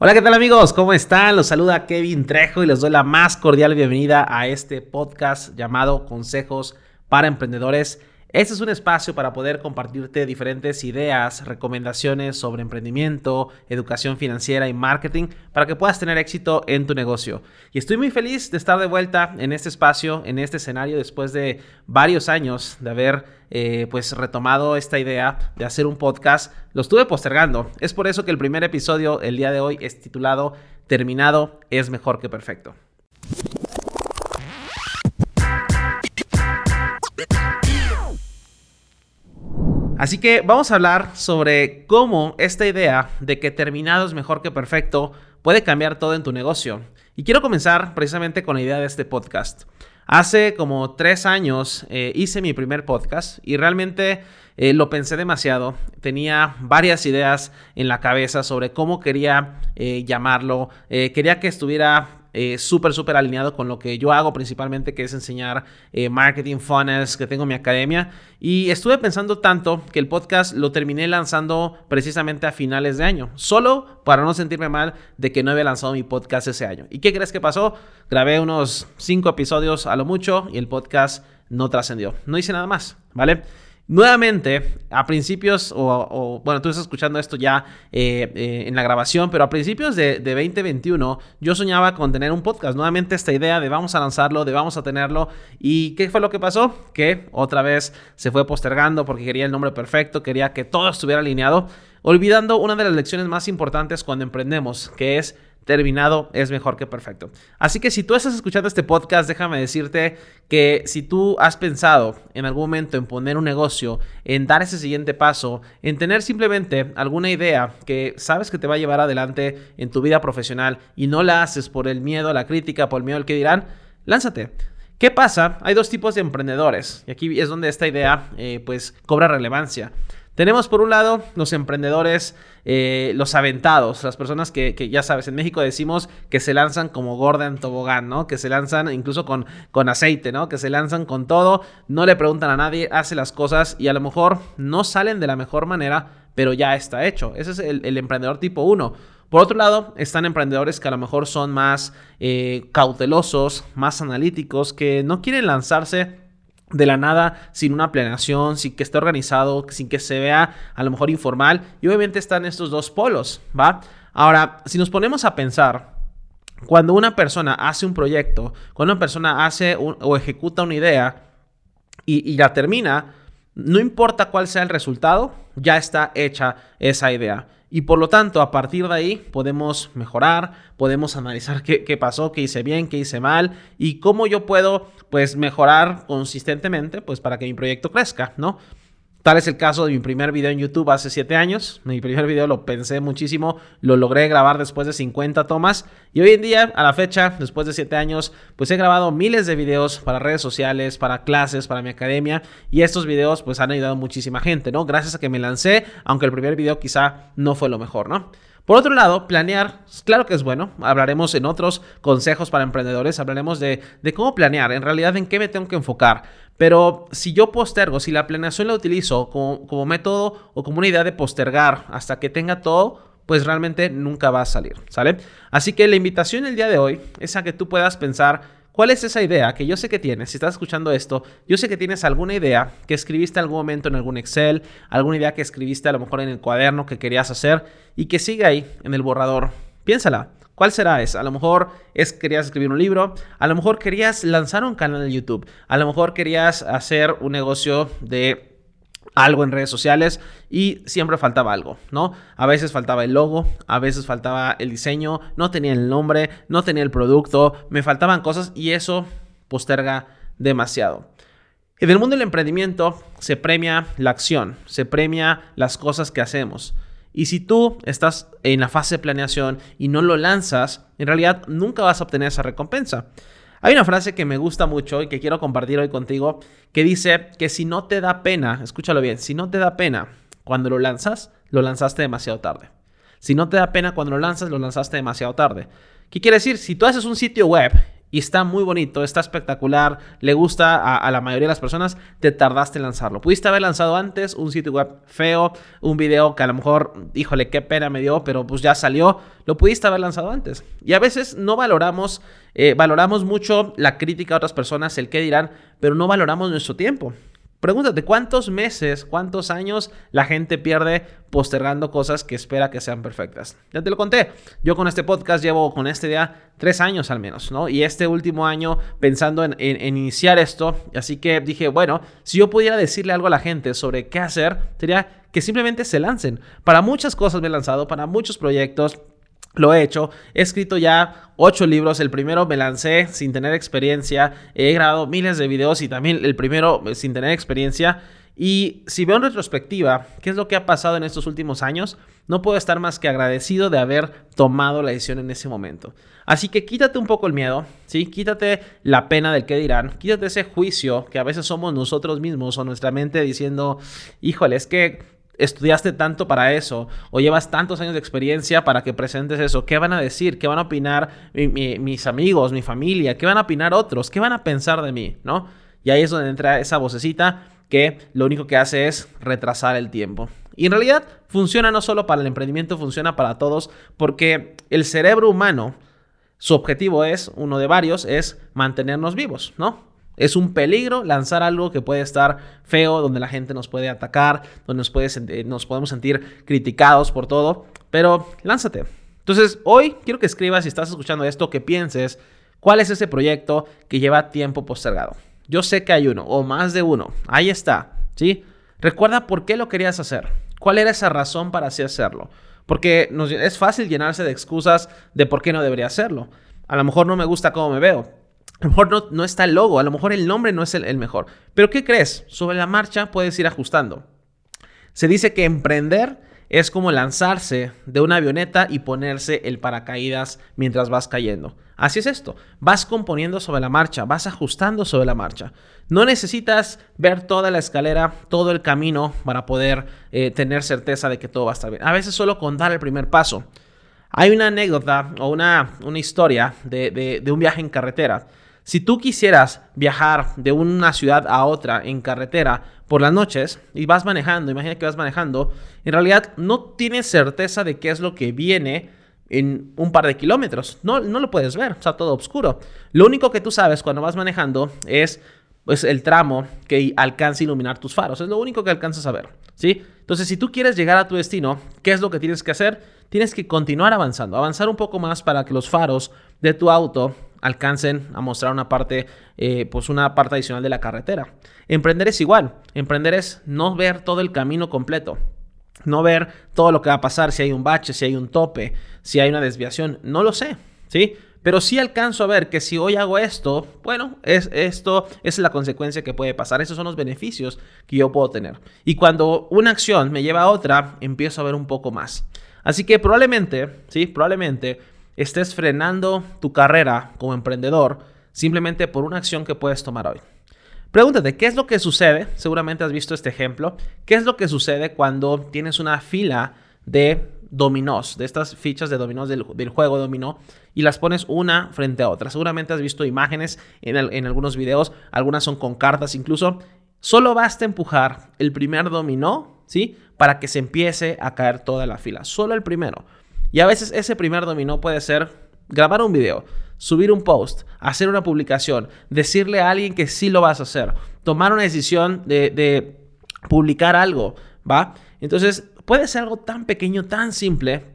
Hola, ¿qué tal amigos? ¿Cómo están? Los saluda Kevin Trejo y les doy la más cordial bienvenida a este podcast llamado Consejos para Emprendedores. Este es un espacio para poder compartirte diferentes ideas, recomendaciones sobre emprendimiento, educación financiera y marketing para que puedas tener éxito en tu negocio. Y estoy muy feliz de estar de vuelta en este espacio, en este escenario, después de varios años de haber eh, pues retomado esta idea de hacer un podcast. Lo estuve postergando. Es por eso que el primer episodio el día de hoy es titulado Terminado es mejor que perfecto. Así que vamos a hablar sobre cómo esta idea de que terminado es mejor que perfecto puede cambiar todo en tu negocio. Y quiero comenzar precisamente con la idea de este podcast. Hace como tres años eh, hice mi primer podcast y realmente eh, lo pensé demasiado. Tenía varias ideas en la cabeza sobre cómo quería eh, llamarlo. quería que estuviera eh, súper, súper alineado con lo que yo hago principalmente, que es enseñar eh, marketing funnels, que tengo mi academia. Y estuve pensando tanto que el podcast lo terminé lanzando precisamente a finales de año, solo para no sentirme mal de que no había lanzado mi podcast ese año. ¿Y qué crees que pasó? Grabé unos cinco episodios a lo mucho y el podcast no trascendió. No hice nada más, ¿vale? Nuevamente, a principios, o, bueno, tú estás escuchando esto ya eh, eh, en la grabación, pero a principios de, 2021 yo soñaba con tener un podcast. Nuevamente esta idea de vamos a lanzarlo, de vamos a tenerlo. ¿Y qué fue lo que pasó? Que otra vez se fue postergando porque quería el nombre perfecto, quería que todo estuviera alineado, olvidando una de las lecciones más importantes cuando emprendemos, que es terminado es mejor que perfecto. Así que si tú estás escuchando este podcast, déjame decirte que si tú has pensado en algún momento en poner un negocio, en dar ese siguiente paso, en tener simplemente alguna idea que sabes que te va a llevar adelante en tu vida profesional y no la haces por el miedo a la crítica, por el miedo al que dirán, lánzate. ¿Qué pasa? Hay dos tipos de emprendedores y aquí es donde esta idea eh, pues cobra relevancia. Tenemos por un lado los emprendedores, eh, los aventados, las personas que, ya sabes, en México decimos que se lanzan como gorda en tobogán, ¿no? Que se lanzan incluso con, con aceite, ¿no? Que se lanzan con todo, no le preguntan a nadie, hace las cosas y a lo mejor no salen de la mejor manera, pero ya está hecho. Ese es el, emprendedor tipo 1. Por otro lado, están emprendedores que a lo mejor son más eh, cautelosos, más analíticos, que no quieren lanzarse de la nada, sin una planeación, sin que esté organizado, sin que se vea a lo mejor informal. Y obviamente están estos dos polos, ¿va? Ahora, si nos ponemos a pensar, cuando una persona hace un proyecto, cuando una persona hace o ejecuta una idea y, y la termina, no importa cuál sea el resultado, ya está hecha esa idea. Y por lo tanto, a partir de ahí podemos mejorar, podemos analizar qué, pasó, qué hice bien, qué hice mal y cómo yo puedo pues mejorar consistentemente pues para que mi proyecto crezca, ¿no? Tal es el caso de mi primer video en YouTube hace 7 años. Mi primer video lo pensé muchísimo, lo logré grabar después de 50 tomas y hoy en día, a la fecha, después de 7 años, pues he grabado miles de videos para redes sociales, para clases, para mi academia y estos videos pues han ayudado a muchísima gente, ¿no? Gracias a que me lancé, aunque el primer video quizá no fue lo mejor, ¿no? Por otro lado, planear, claro que es bueno. Hablaremos en otros consejos para emprendedores, hablaremos de, cómo planear, en realidad en qué me tengo que enfocar. Pero si yo postergo, si la planeación la utilizo como, como método o como una idea de postergar hasta que tenga todo, pues realmente nunca va a salir, ¿sale? Así que la invitación el día de hoy es a que tú puedas pensar ¿Cuál es esa idea que yo sé que tienes? Si estás escuchando esto, yo sé que tienes alguna idea que escribiste algún momento en algún Excel, alguna idea que escribiste a lo mejor en el cuaderno que querías hacer y que sigue ahí en el borrador. Piénsala. ¿Cuál será esa? A lo mejor es querías escribir un libro, a lo mejor querías lanzar un canal de YouTube, a lo mejor querías hacer un negocio de algo en redes sociales y siempre faltaba algo, ¿no? A veces faltaba el logo, a veces faltaba el diseño, no tenía el nombre, no tenía el producto, me faltaban cosas y eso posterga demasiado. En el mundo del emprendimiento se premia la acción, se premia las cosas que hacemos. Y si tú estás en la fase de planeación y no lo lanzas, en realidad nunca vas a obtener esa recompensa. Hay una frase que me gusta mucho y que quiero compartir hoy contigo que dice que si no te da pena, escúchalo bien, si no te da pena cuando lo lanzas, lo lanzaste demasiado tarde. Si no te da pena cuando lo lanzas, lo lanzaste demasiado tarde. ¿Qué quiere decir? Si tú haces un sitio web y está muy bonito, está espectacular, le gusta a, la mayoría de las personas, te tardaste en lanzarlo. Pudiste haber lanzado antes un sitio web feo, un video que a lo mejor, híjole, qué pena me dio, pero pues ya salió, lo pudiste haber lanzado antes. Y a veces no valoramos, eh, valoramos mucho la crítica a otras personas, el qué dirán, pero no valoramos nuestro tiempo. Pregúntate cuántos meses, cuántos años la gente pierde postergando cosas que espera que sean perfectas. Ya te lo conté. Yo con este podcast llevo con este día tres años al menos, ¿no? Y este último año pensando en, iniciar esto. Así que dije, bueno, si yo pudiera decirle algo a la gente sobre qué hacer, sería que simplemente se lancen. Para muchas cosas me he lanzado, para muchos proyectos. Lo he hecho, he escrito ya ocho libros, el primero me lancé sin tener experiencia, he grabado miles de videos y también el primero eh, sin tener experiencia. Y si veo en retrospectiva qué es lo que ha pasado en estos últimos años, no puedo estar más que agradecido de haber tomado la decisión en ese momento. Así que quítate un poco el miedo, ¿sí? Quítate la pena del que dirán, quítate ese juicio que a veces somos nosotros mismos o nuestra mente diciendo, híjole, es que estudiaste tanto para eso o llevas tantos años de experiencia para que presentes eso. ¿Qué van a decir? ¿Qué van a opinar mis amigos, mi familia? ¿Qué van a opinar otros? ¿Qué van a pensar de mí? ¿No? Y ahí es donde entra esa vocecita que lo único que hace es retrasar el tiempo. Y en realidad funciona no solo para el emprendimiento, funciona para todos porque el cerebro humano, su objetivo es, uno de varios, es mantenernos vivos, ¿no? Es un peligro lanzar algo que puede estar feo, donde la gente nos puede atacar, donde nos, puede, nos podemos sentir criticados por todo, pero lánzate. Entonces, hoy quiero que escribas, si estás escuchando esto, que pienses cuál es ese proyecto que lleva tiempo postergado. Yo sé que hay uno, o más de uno. Ahí está, ¿sí? Recuerda por qué lo querías hacer. ¿Cuál era esa razón para así hacerlo? Porque es fácil llenarse de excusas de por qué no debería hacerlo. A lo mejor no me gusta cómo me veo. A lo mejor no, está el logo, a lo mejor el nombre no es el, mejor. Pero ¿qué crees? Sobre la marcha puedes ir ajustando. Se dice que emprender es como lanzarse de una avioneta y ponerse el paracaídas mientras vas cayendo. Así es esto, vas componiendo sobre la marcha, vas ajustando sobre la marcha. No necesitas ver toda la escalera, todo el camino para poder eh, tener certeza de que todo va a estar bien. A veces solo con dar el primer paso. Hay una anécdota o una, una historia de un viaje en carretera si tú quisieras viajar de una ciudad a otra en carretera por las noches y vas manejando, imagina que vas manejando, en realidad no tienes certeza de qué es lo que viene en un par de kilómetros. No, no lo puedes ver, está todo oscuro. Lo único que tú sabes cuando vas manejando es pues, el tramo que alcanza a iluminar tus faros. Es lo único que alcanzas a ver. ¿sí? Entonces, si tú quieres llegar a tu destino, ¿qué es lo que tienes que hacer? Tienes que continuar avanzando, avanzar un poco más para que los faros de tu auto alcancen a mostrar una parte, eh, pues una parte adicional de la carretera. Emprender es igual. Emprender es no ver todo el camino completo. No ver todo lo que va a pasar, si hay un bache, si hay un tope, si hay una desviación. No lo sé, ¿sí? Pero sí alcanzo a ver que si hoy hago esto, bueno, es, esto es la consecuencia que puede pasar. Esos son los beneficios que yo puedo tener. Y cuando una acción me lleva a otra, empiezo a ver un poco más. Así que probablemente, sí, probablemente estés frenando tu carrera como emprendedor simplemente por una acción que puedes tomar hoy. Pregúntate, ¿qué es lo que sucede? Seguramente has visto este ejemplo. ¿Qué es lo que sucede cuando tienes una fila de dominós, de estas fichas de dominós del, juego dominó, y las pones una frente a otra? Seguramente has visto imágenes en, en algunos videos, algunas son con cartas incluso. Solo basta empujar el primer dominó, ¿sí? Para que se empiece a caer toda la fila. Solo el primero. Y a veces ese primer dominó puede ser grabar un video, subir un post, hacer una publicación, decirle a alguien que sí lo vas a hacer, tomar una decisión de, publicar algo, ¿va? Entonces puede ser algo tan pequeño, tan simple,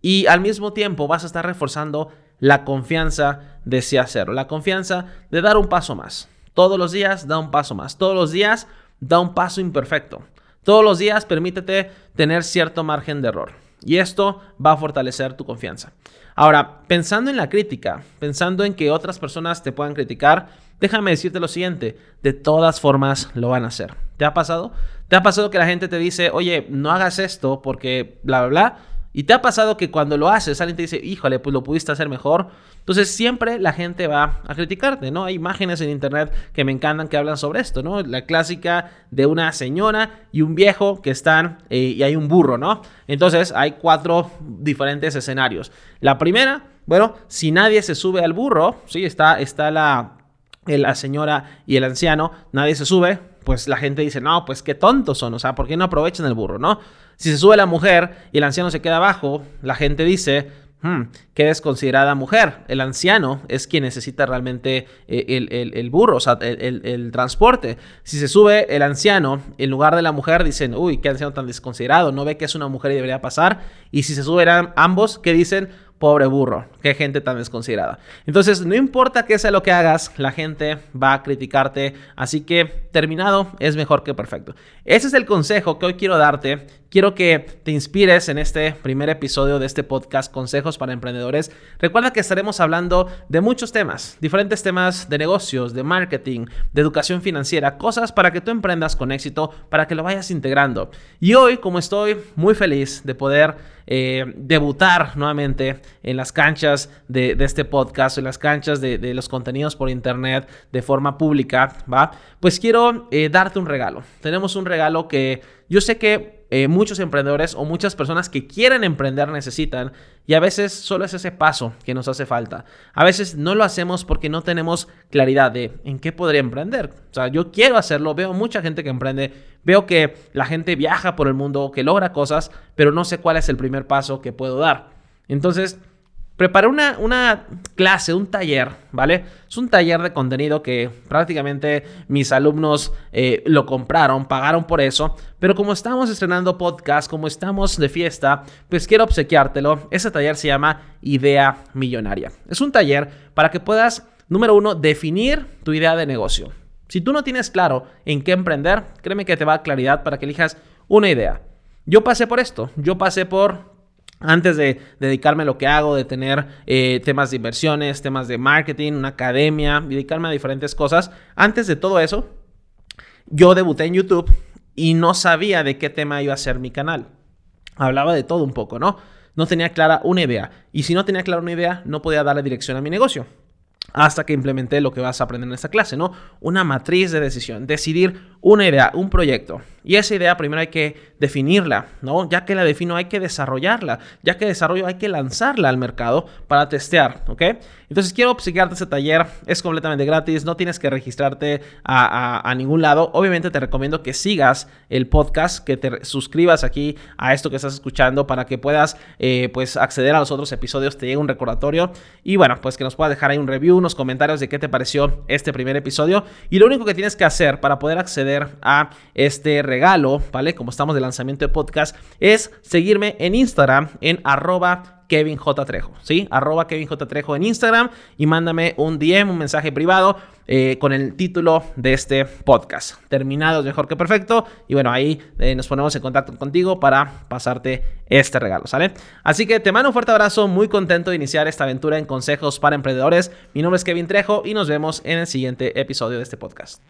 y al mismo tiempo vas a estar reforzando la confianza de sí hacerlo, la confianza de dar un paso más. Todos los días da un paso más, todos los días da un paso imperfecto. Todos los días permítete tener cierto margen de error. Y esto va a fortalecer tu confianza. Ahora, pensando en la crítica, pensando en que otras personas te puedan criticar, déjame decirte lo siguiente, de todas formas lo van a hacer. ¿Te ha pasado? ¿Te ha pasado que la gente te dice, oye, no hagas esto porque bla, bla, bla? ¿Y te ha pasado que cuando lo haces, alguien te dice, híjole, pues lo pudiste hacer mejor? Entonces siempre la gente va a criticarte, ¿no? Hay imágenes en internet que me encantan que hablan sobre esto, ¿no? La clásica de una señora y un viejo que están eh, y hay un burro, ¿no? Entonces hay cuatro diferentes escenarios. La primera Bueno, si nadie se sube al burro, sí, está, está la, la señora y el anciano, nadie se sube, pues la gente dice, no, pues qué tontos son, o sea, ¿por qué no aprovechan el burro, no? Si se sube la mujer y el anciano se queda abajo, la gente dice, hmm, ¿qué es considerada mujer? El anciano es quien necesita realmente eh, el, burro, o sea, el, transporte. Si se sube el anciano en lugar de la mujer, dicen, uy, qué anciano tan desconsiderado, no ve que es una mujer y debería pasar. Y si se suben ambos, ¿qué dicen? Pobre burro, qué gente tan desconsiderada. Entonces, no importa qué sea lo que hagas, la gente va a criticarte. Así que terminado es mejor que perfecto. Ese es el consejo que hoy quiero darte. Quiero que te inspires en este primer episodio de este podcast, Consejos para Emprendedores. Recuerda que estaremos hablando de muchos temas, diferentes temas de negocios, de marketing, de educación financiera, cosas para que tú emprendas con éxito, para que lo vayas integrando. Y hoy, como estoy muy feliz de poder eh, debutar nuevamente en las canchas de, este podcast, en las canchas de, los contenidos por internet de forma pública, ¿va? Pues quiero eh, darte un regalo. Tenemos un regalo que yo sé que eh, muchos emprendedores o muchas personas que quieren emprender necesitan y a veces solo es ese paso que nos hace falta. A veces no lo hacemos porque no tenemos claridad de en qué podría emprender. O sea, yo quiero hacerlo, veo mucha gente que emprende, veo que la gente viaja por el mundo, que logra cosas, pero no sé cuál es el primer paso que puedo dar. Entonces, Preparé una, una, clase, un taller, ¿vale? Es un taller de contenido que prácticamente mis alumnos eh, lo compraron, pagaron por eso. Pero como estamos estrenando podcast, como estamos de fiesta, pues quiero obsequiártelo. Ese taller se llama Idea Millonaria. Es un taller para que puedas, número uno, definir tu idea de negocio. Si tú no tienes claro en qué emprender, créeme que te va claridad para que elijas una idea. Yo pasé por esto. Yo pasé por antes de dedicarme a lo que hago, de tener eh, temas de inversiones, temas de marketing, una academia, dedicarme a diferentes cosas, antes de todo eso, yo debuté en YouTube y no sabía de qué tema iba a ser mi canal. Hablaba de todo un poco, ¿no? No tenía clara una idea. Y si no tenía clara una idea, no podía darle dirección a mi negocio hasta que implementé lo que vas a aprender en esta clase, ¿no? Una matriz de decisión, decidir una idea, un proyecto. Y esa idea primero hay que definirla, ¿no? Ya que la defino hay que desarrollarla, ya que desarrollo hay que lanzarla al mercado para testear, ¿ok? Entonces quiero obsequiarte ese taller, es completamente gratis, no tienes que registrarte a, ningún lado. Obviamente te recomiendo que sigas el podcast, que te suscribas aquí a esto que estás escuchando para que puedas eh, pues acceder a los otros episodios, te llegue un recordatorio y bueno, pues que nos puedas dejar ahí un review, unos comentarios de qué te pareció este primer episodio. Y lo único que tienes que hacer para poder acceder a este regalo, ¿vale? Como estamos de lanzamiento de podcast, es seguirme en Instagram en arroba Kevin J. Trejo, ¿sí? Arroba Kevin J. Trejo en Instagram y mándame un DM, un mensaje privado eh, con el título de este podcast. Terminado es mejor que perfecto. Y bueno, ahí eh, nos ponemos en contacto contigo para pasarte este regalo, ¿sale? Así que te mando un fuerte abrazo, muy contento de iniciar esta aventura en consejos para emprendedores. Mi nombre es Kevin Trejo y nos vemos en el siguiente episodio de este podcast.